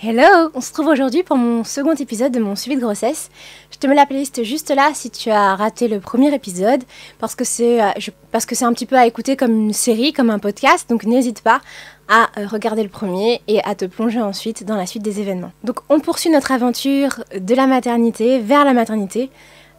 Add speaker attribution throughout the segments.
Speaker 1: Hello On se trouve aujourd'hui pour mon second épisode de mon suivi de grossesse. Je te mets la playlist juste là si tu as raté le premier épisode, parce que c'est euh, parce que c'est un petit peu à écouter comme une série, comme un podcast, donc n'hésite pas à euh, regarder le premier et à te plonger ensuite dans la suite des événements. Donc on poursuit notre aventure de la maternité vers la maternité,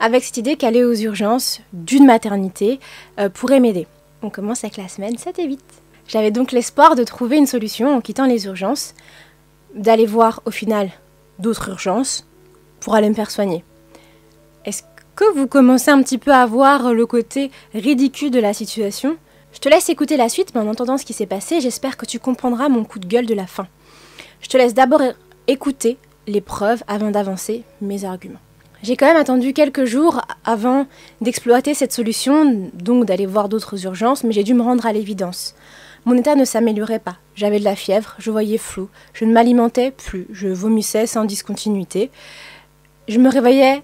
Speaker 1: avec cette idée qu'aller aux urgences d'une maternité euh, pourrait m'aider. On commence avec la semaine 7 et 8. J'avais donc l'espoir de trouver une solution en quittant les urgences d'aller voir au final d'autres urgences pour aller me faire soigner. Est-ce que vous commencez un petit peu à voir le côté ridicule de la situation? Je te laisse écouter la suite, mais en entendant ce qui s'est passé, j'espère que tu comprendras mon coup de gueule de la fin. Je te laisse d'abord écouter les preuves avant d'avancer mes arguments. J'ai quand même attendu quelques jours avant d'exploiter cette solution, donc d'aller voir d'autres urgences, mais j'ai dû me rendre à l'évidence. Mon état ne s'améliorait pas. J'avais de la fièvre, je voyais flou, je ne m'alimentais plus, je vomissais sans discontinuité. Je me réveillais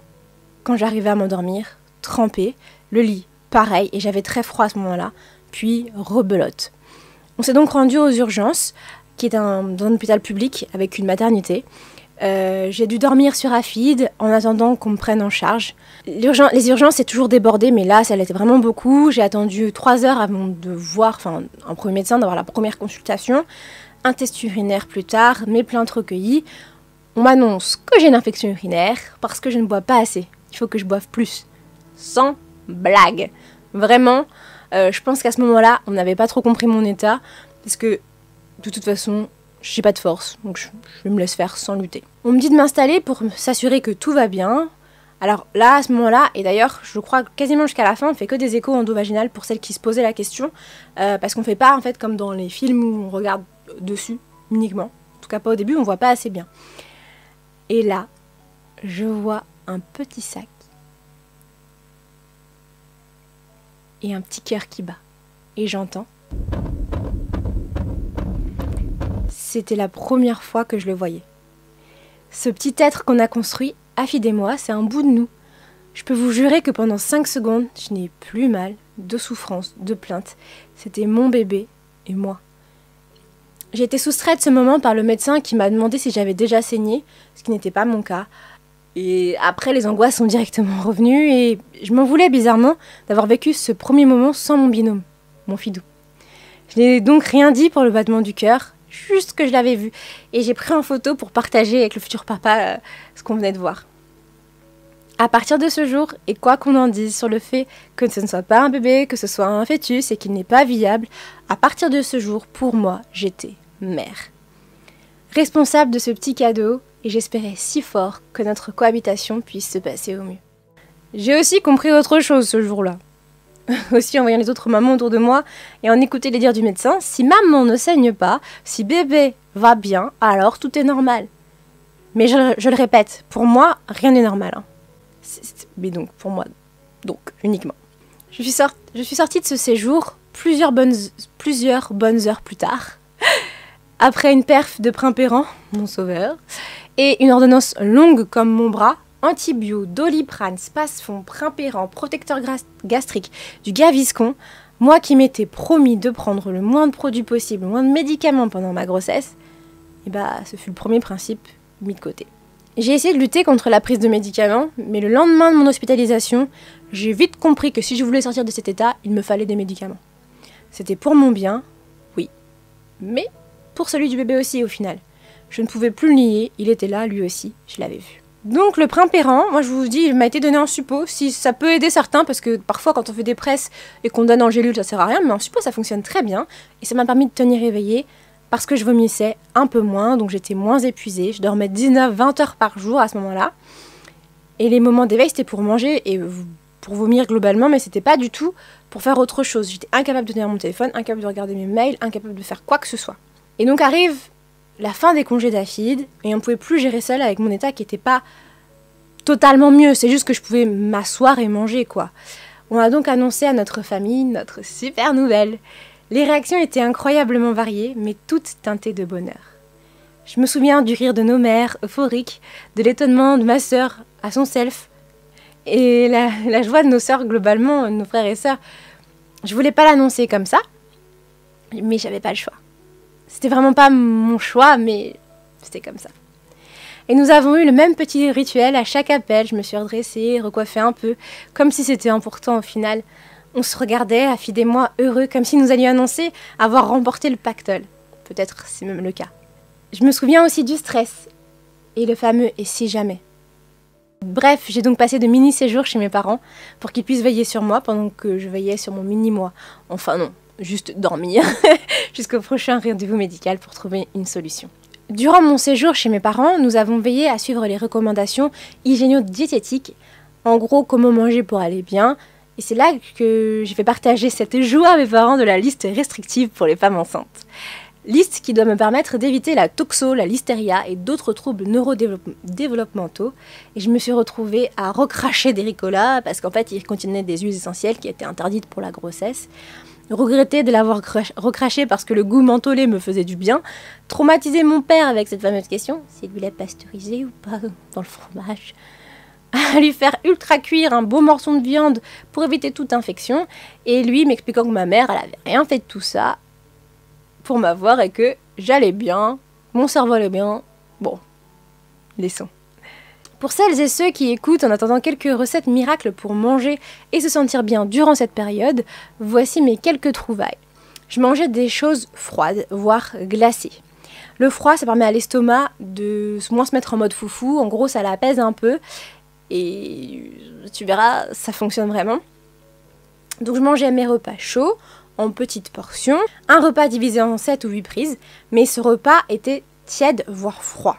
Speaker 1: quand j'arrivais à m'endormir, trempée, le lit, pareil, et j'avais très froid à ce moment-là, puis rebelote. On s'est donc rendu aux urgences, qui est un, dans un hôpital public avec une maternité. Euh, j'ai dû dormir sur Afid en attendant qu'on me prenne en charge. les urgences, c'est toujours débordé, mais là, ça l'était vraiment beaucoup. J'ai attendu trois heures avant de voir, enfin, un premier médecin, d'avoir la première consultation. Un test urinaire plus tard, mes plaintes recueillies. On m'annonce que j'ai une infection urinaire parce que je ne bois pas assez. Il faut que je boive plus. Sans blague. Vraiment, euh, je pense qu'à ce moment-là, on n'avait pas trop compris mon état. Parce que, de toute façon, j'ai pas de force, donc je, me laisse faire sans lutter. On me dit de m'installer pour s'assurer que tout va bien. Alors là, à ce moment-là, et d'ailleurs, je crois quasiment jusqu'à la fin, on fait que des échos endovaginales pour celles qui se posaient la question, euh, parce qu'on fait pas en fait comme dans les films où on regarde dessus uniquement. En tout cas, pas au début, on voit pas assez bien. Et là, je vois un petit sac et un petit cœur qui bat. Et j'entends c'était la première fois que je le voyais. Ce petit être qu'on a construit, Afid et moi, c'est un bout de nous. Je peux vous jurer que pendant 5 secondes, je n'ai plus mal, de souffrance, de plainte. C'était mon bébé et moi. J'ai été soustraite ce moment par le médecin qui m'a demandé si j'avais déjà saigné, ce qui n'était pas mon cas. Et après, les angoisses sont directement revenues et je m'en voulais bizarrement d'avoir vécu ce premier moment sans mon binôme, mon fidou. Je n'ai donc rien dit pour le battement du cœur, juste que je l'avais vu. Et j'ai pris en photo pour partager avec le futur papa euh, ce qu'on venait de voir. À partir de ce jour, et quoi qu'on en dise sur le fait que ce ne soit pas un bébé, que ce soit un fœtus et qu'il n'est pas viable, à partir de ce jour, pour moi, j'étais mère. Responsable de ce petit cadeau, et j'espérais si fort que notre cohabitation puisse se passer au mieux. J'ai aussi compris autre chose ce jour-là. aussi en voyant les autres mamans autour de moi et en écoutant les dires du médecin, si maman ne saigne pas, si bébé va bien, alors tout est normal. Mais je, le répète, pour moi, rien n'est normal. Hein. mais donc, pour moi, donc, uniquement. Je suis, sortie de ce séjour plusieurs bonnes, plusieurs bonnes heures plus tard, après une perf de Primpéran, mon sauveur, et une ordonnance longue comme mon bras, Antibio, Doliprane, Spasfon, Primpéran, protecteur gastrique, du Gaviscon, moi qui m'étais promis de prendre le moins de produits possible, le moins de médicaments pendant ma grossesse, et eh bah ce fut le premier principe mis de côté. J'ai essayé de lutter contre la prise de médicaments, mais le lendemain de mon hospitalisation, j'ai vite compris que si je voulais sortir de cet état, il me fallait des médicaments. C'était pour mon bien, oui, mais pour celui du bébé aussi au final. Je ne pouvais plus le nier, il était là lui aussi, je l'avais vu. Donc le primpérant, moi je vous dis, il m'a été donné en suppos. Si ça peut aider certains, parce que parfois quand on fait des presses et qu'on donne en gélule, ça sert à rien, mais en suppos ça fonctionne très bien. Et ça m'a permis de tenir éveillée parce que je vomissais un peu moins, donc j'étais moins épuisée. Je dormais 19-20 heures par jour à ce moment-là. Et les moments d'éveil c'était pour manger et pour vomir globalement, mais c'était pas du tout pour faire autre chose. J'étais incapable de tenir mon téléphone, incapable de regarder mes mails, incapable de faire quoi que ce soit. Et donc arrive la fin des congés d'Afid, et on pouvait plus gérer seul avec mon état qui était pas totalement mieux, c'est juste que je pouvais m'asseoir et manger, quoi. On a donc annoncé à notre famille notre super nouvelle. Les réactions étaient incroyablement variées, mais toutes teintées de bonheur. Je me souviens du rire de nos mères, euphoriques, de l'étonnement de ma sœur à son self, et la, la joie de nos sœurs globalement, nos frères et sœurs. Je voulais pas l'annoncer comme ça, mais j'avais pas le choix. C'était vraiment pas mon choix, mais C'était comme ça. Et nous avons eu le même petit rituel à chaque appel. Je me suis redressée, recoiffée un peu, comme si c'était important au final. On se regardait, Afid et moi, heureux, comme si nous allions annoncer avoir remporté le pactole. Peut-être c'est même le cas. Je me souviens aussi du stress et le fameux et si jamais. Bref, j'ai donc passé de mini-séjours chez mes parents pour qu'ils puissent veiller sur moi pendant que je veillais sur mon mini-moi. Enfin non, juste dormir jusqu'au prochain rendez-vous médical pour trouver une solution. Durant mon séjour chez mes parents, nous avons veillé à suivre les recommandations hygiéno-diététiques, en gros comment manger pour aller bien, et c'est là que j'ai fait partager cette joie à mes parents de la liste restrictive pour les femmes enceintes. Liste qui doit me permettre d'éviter la toxo, la listeria et d'autres troubles neurodéveloppementaux. Et je me suis retrouvée à recracher des ricolas parce qu'en fait, ils contenaient des huiles essentielles qui étaient interdites pour la grossesse. Regretter de l'avoir recraché parce que le goût mentholé me faisait du bien. Traumatiser mon père avec cette fameuse question s'il voulait pasteuriser ou pas dans le fromage? Lui faire ultra cuire un beau morceau de viande pour éviter toute infection. Et lui m'expliquant que ma mère, elle avait rien fait de tout ça pour m'avoir et que j'allais bien, mon cerveau allait bien. Bon, laissons. Pour celles et ceux qui écoutent en attendant quelques recettes miracles pour manger et se sentir bien durant cette période, voici mes quelques trouvailles. Je mangeais des choses froides, voire glacées. Le froid, ça permet à l'estomac de moins se mettre en mode foufou. En gros, ça l'apaise un peu. Et tu verras, ça fonctionne vraiment. Donc je mangeais mes repas chauds en petites portions, un repas divisé en 7 ou 8 prises, mais ce repas était tiède, voire froid.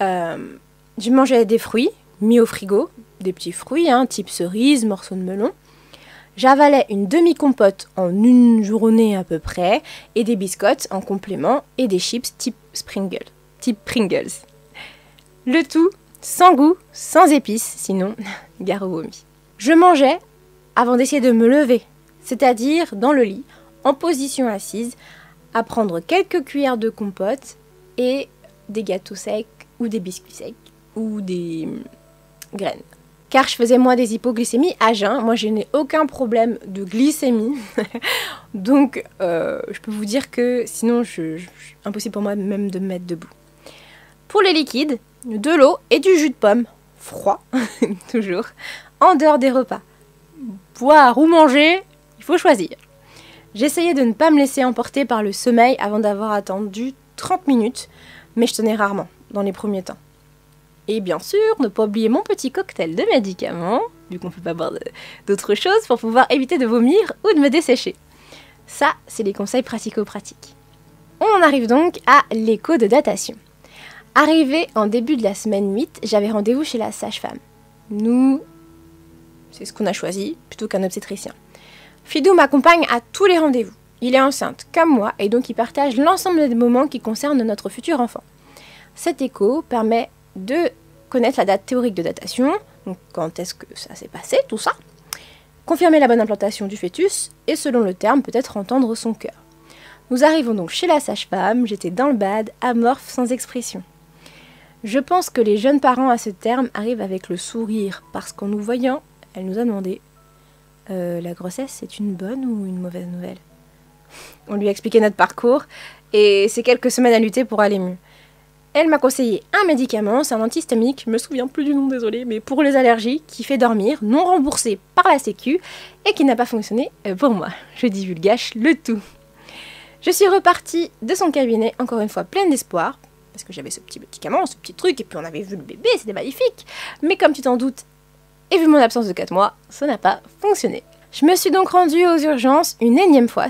Speaker 1: Euh, je mangeais des fruits mis au frigo, des petits fruits, hein, type cerise, morceaux de melon. J'avalais une demi-compote en une journée à peu près, et des biscottes en complément, et des chips type Springle, type Pringles. Le tout sans goût, sans épices, sinon gare au. Je mangeais avant d'essayer de me lever, c'est-à-dire dans le lit, en position assise, à prendre quelques cuillères de compote et des gâteaux secs ou des biscuits secs ou des graines. Car je faisais moi des hypoglycémies à jeun, moi je n'ai aucun problème de glycémie, donc euh, je peux vous dire que sinon impossible pour moi même de me mettre debout. Pour les liquides, de l'eau et du jus de pomme, froid toujours, en dehors des repas. Boire ou manger, il faut choisir. J'essayais de ne pas me laisser emporter par le sommeil avant d'avoir attendu 30 minutes, mais je tenais rarement dans les premiers temps. Et bien sûr, ne pas oublier mon petit cocktail de médicaments, vu qu'on ne peut pas boire d'autres choses, pour pouvoir éviter de vomir ou de me dessécher. Ça, c'est les conseils pratico-pratiques. On en arrive donc à l'écho de datation. Arrivé en début de la semaine 8, j'avais rendez-vous chez la sage-femme. Nous, c'est ce qu'on a choisi, plutôt qu'un obstétricien. Fidou m'accompagne à tous les rendez-vous. Il est enceinte comme moi et donc il partage l'ensemble des moments qui concernent notre futur enfant. Cet écho permet de connaître la date théorique de datation, donc quand est-ce que ça s'est passé, tout ça, confirmer la bonne implantation du fœtus et selon le terme peut-être entendre son cœur. Nous arrivons donc chez la sage-femme, j'étais dans le bad, amorphe sans expression. Je pense que les jeunes parents à ce terme arrivent avec le sourire parce qu'en nous voyant, elle nous a demandé euh, la grossesse, c'est une bonne ou une mauvaise nouvelle? On lui a expliqué notre parcours et c'est quelques semaines à lutter pour aller mieux. Elle m'a conseillé un médicament, c'est un antihistaminique, je me souviens plus du nom, désolé, mais pour les allergies, qui fait dormir, non remboursé par la Sécu et qui n'a pas fonctionné euh, pour moi. Je divulgage le tout. Je suis repartie de son cabinet, encore une fois pleine d'espoir, parce que j'avais ce petit médicament, ce petit truc, et puis on avait vu le bébé, c'était magnifique. Mais comme tu t'en doutes, et vu mon absence de 4 mois, ça n'a pas fonctionné. Je me suis donc rendue aux urgences une énième fois.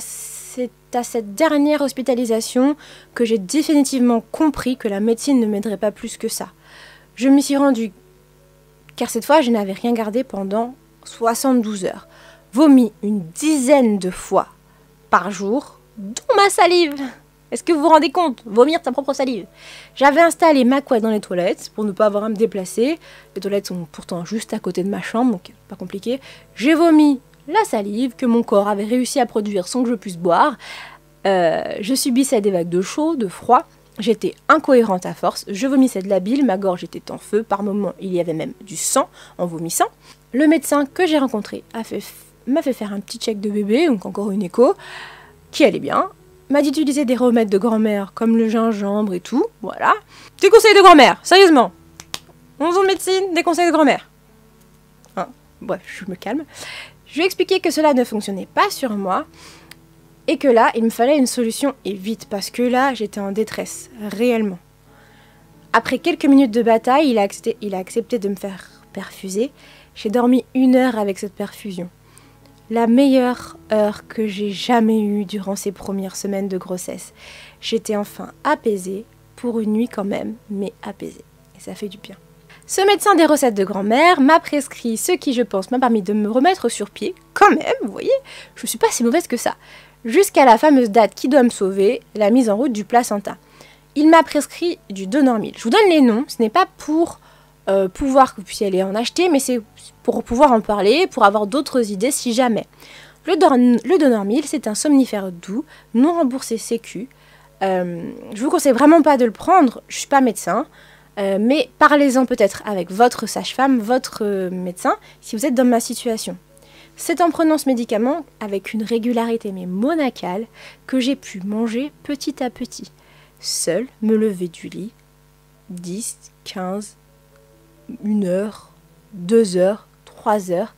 Speaker 1: À cette dernière hospitalisation que j'ai définitivement compris que la médecine ne m'aiderait pas plus que ça. Je m'y suis rendue car cette fois je n'avais rien gardé pendant 72 heures. Vomi une dizaine de fois par jour, dont ma salive. Est-ce que vous vous rendez compte? Vomir sa propre salive. J'avais installé ma couette dans les toilettes pour ne pas avoir à me déplacer. Les toilettes sont pourtant juste à côté de ma chambre, donc pas compliqué. J'ai vomi la salive que mon corps avait réussi à produire sans que je puisse boire. Euh, je subissais des vagues de chaud, de froid. J'étais incohérente à force. Je vomissais de la bile, ma gorge était en feu. Par moments, il y avait même du sang en vomissant. Le médecin que j'ai rencontré m'a fait, faire un petit check de bébé, donc encore une écho, qui allait bien m'a dit d'utiliser des remèdes de grand-mère comme le gingembre et tout. Voilà. Des conseils de grand-mère, sérieusement. 11 ans de médecine, des conseils de grand-mère. Hein, bref, je me calme. Je lui ai expliqué que cela ne fonctionnait pas sur moi et que là, il me fallait une solution et vite parce que là, j'étais en détresse, réellement. Après quelques minutes de bataille, il a accepté, il a accepté de me faire perfuser. J'ai dormi une heure avec cette perfusion la meilleure heure que j'ai jamais eue durant ces premières semaines de grossesse. J'étais enfin apaisée, pour une nuit quand même, mais apaisée. Et ça fait du bien. Ce médecin des recettes de grand-mère m'a prescrit ce qui, je pense, m'a permis de me remettre sur pied, quand même, vous voyez, je ne suis pas si mauvaise que ça, jusqu'à la fameuse date qui doit me sauver, la mise en route du placenta. Il m'a prescrit du Donormil. Je vous donne les noms, ce n'est pas pour euh, pouvoir que vous puissiez aller en acheter, mais c'est pour pouvoir en parler, pour avoir d'autres idées si jamais. Le, le Donormil, c'est un somnifère doux, non remboursé Sécu. Euh, je vous conseille vraiment pas de le prendre, je suis pas médecin, euh, mais parlez-en peut-être avec votre sage-femme, votre médecin, si vous êtes dans ma situation. C'est en prenant ce médicament, avec une régularité mais monacale, que j'ai pu manger petit à petit. Seul, me lever du lit, 10, 15, une heure, deux heures, trois heures,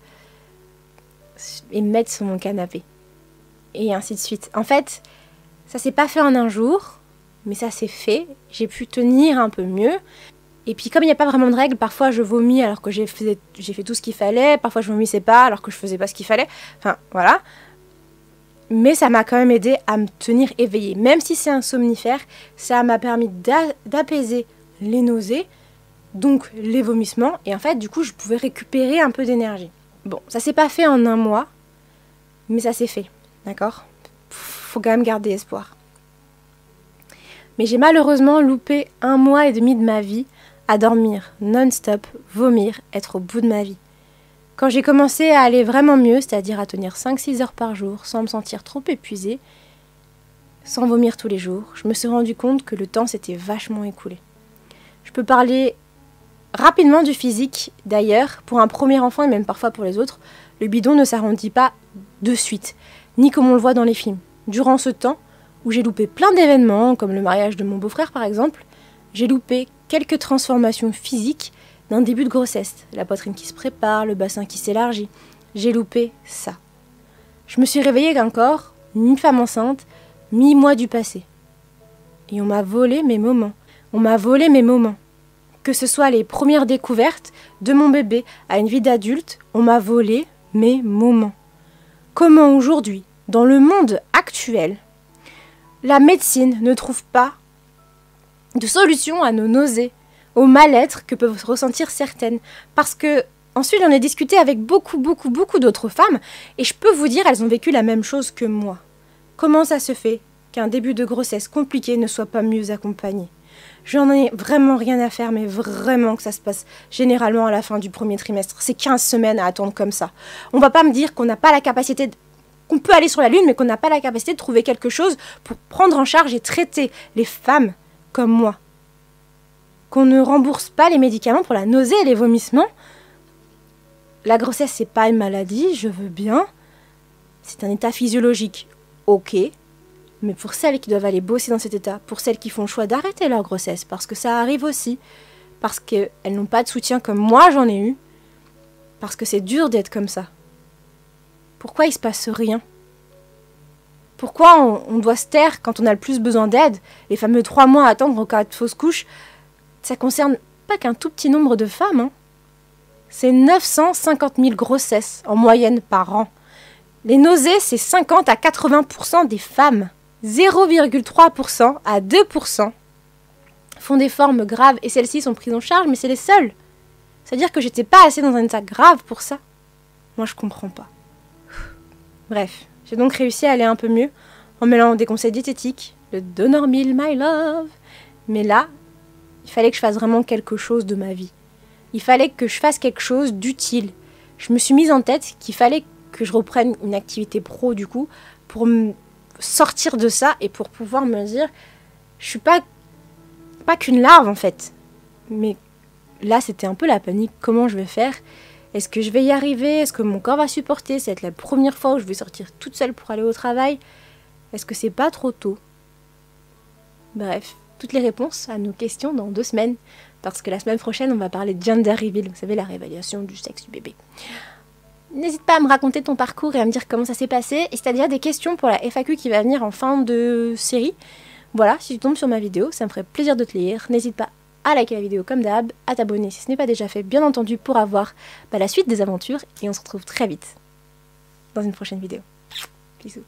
Speaker 1: et mettre sur mon canapé. Et ainsi de suite. En fait, ça s'est pas fait en un jour, mais ça s'est fait. J'ai pu tenir un peu mieux. Et puis comme il n'y a pas vraiment de règles, parfois je vomis alors que j'ai fait, tout ce qu'il fallait, parfois je vomissais pas alors que je faisais pas ce qu'il fallait. Enfin voilà. Mais ça m'a quand même aidé à me tenir éveillée. Même si c'est un somnifère, ça m'a permis d'apaiser les nausées, donc les vomissements, et en fait, du coup, je pouvais récupérer un peu d'énergie. Bon, ça s'est pas fait en un mois, mais ça s'est fait, d'accord? Faut quand même garder espoir. Mais j'ai malheureusement loupé un mois et demi de ma vie dormir non-stop, vomir, être au bout de ma vie. Quand j'ai commencé à aller vraiment mieux, c'est-à-dire à tenir 5-6 heures par jour sans me sentir trop épuisée, sans vomir tous les jours, je me suis rendu compte que le temps s'était vachement écoulé. Je peux parler Rapidement du physique, d'ailleurs, pour un premier enfant et même parfois pour les autres, le bidon ne s'arrondit pas de suite, ni comme on le voit dans les films. Durant ce temps, où j'ai loupé plein d'événements, comme le mariage de mon beau-frère par exemple, j'ai loupé quelques transformations physiques d'un début de grossesse, la poitrine qui se prépare, le bassin qui s'élargit. J'ai loupé ça. Je me suis réveillée qu'un corps, mi-femme enceinte, mi-mois du passé. Et on m'a volé mes moments. On m'a volé mes moments que ce soit les premières découvertes de mon bébé à une vie d'adulte, on m'a volé mes moments. Comment aujourd'hui, dans le monde actuel, la médecine ne trouve pas de solution à nos nausées, au mal-être que peuvent ressentir certaines Parce que ensuite j'en ai discuté avec beaucoup, beaucoup, beaucoup d'autres femmes et je peux vous dire, elles ont vécu la même chose que moi. Comment ça se fait qu'un début de grossesse compliqué ne soit pas mieux accompagné? J'en ai vraiment rien à faire, mais vraiment que ça se passe généralement à la fin du premier trimestre. C'est 15 semaines à attendre comme ça. On va pas me dire qu'on n'a pas la capacité qu'on peut aller sur la Lune, mais qu'on n'a pas la capacité de trouver quelque chose pour prendre en charge et traiter les femmes comme moi. Qu'on ne rembourse pas les médicaments pour la nausée et les vomissements. La grossesse, c'est pas une maladie, je veux bien. C'est un état physiologique. Ok, mais pour celles qui doivent aller bosser dans cet état, pour celles qui font le choix d'arrêter leur grossesse, parce que ça arrive aussi, parce qu'elles n'ont pas de soutien comme moi j'en ai eu, parce que c'est dur d'être comme ça. Pourquoi il se passe rien? Pourquoi on, doit se taire quand on a le plus besoin d'aide Les fameux trois mois à attendre en cas de fausse couche, ça concerne pas qu'un tout petit nombre de femmes. Hein. C'est 950 000 grossesses en moyenne par an. Les nausées, c'est 50 à 80% des femmes. 0,3% à 2% font des formes graves et celles-ci sont prises en charge, mais c'est les seules. C'est-à-dire que j'étais pas assez dans un état grave pour ça. Moi, je comprends pas. Bref, j'ai donc réussi à aller un peu mieux en mêlant des conseils diététiques, le Donormil My Love. Mais là, il fallait que je fasse vraiment quelque chose de ma vie. Il fallait que je fasse quelque chose d'utile. Je me suis mise en tête qu'il fallait que je reprenne une activité pro du coup pour me sortir de ça et pour pouvoir me dire, je suis pas, pas qu'une larve en fait. Mais là, c'était un peu la panique. Comment je vais faire? Est-ce que je vais y arriver? Est-ce que mon corps va supporter? C'est la première fois où je vais sortir toute seule pour aller au travail. Est-ce que c'est pas trop tôt? Bref, toutes les réponses à nos questions dans deux semaines, parce que la semaine prochaine, on va parler de gender reveal, vous savez, la révélation du sexe du bébé. N'hésite pas à me raconter ton parcours et à me dire comment ça s'est passé, déjà des questions pour la FAQ qui va venir en fin de série, voilà, si tu tombes sur ma vidéo, ça me ferait plaisir de te lire. N'hésite pas à liker la vidéo comme d'hab, à t'abonner si ce n'est pas déjà fait, bien entendu, pour avoir bah, la suite des aventures, et on se retrouve très vite dans une prochaine vidéo. Bisous.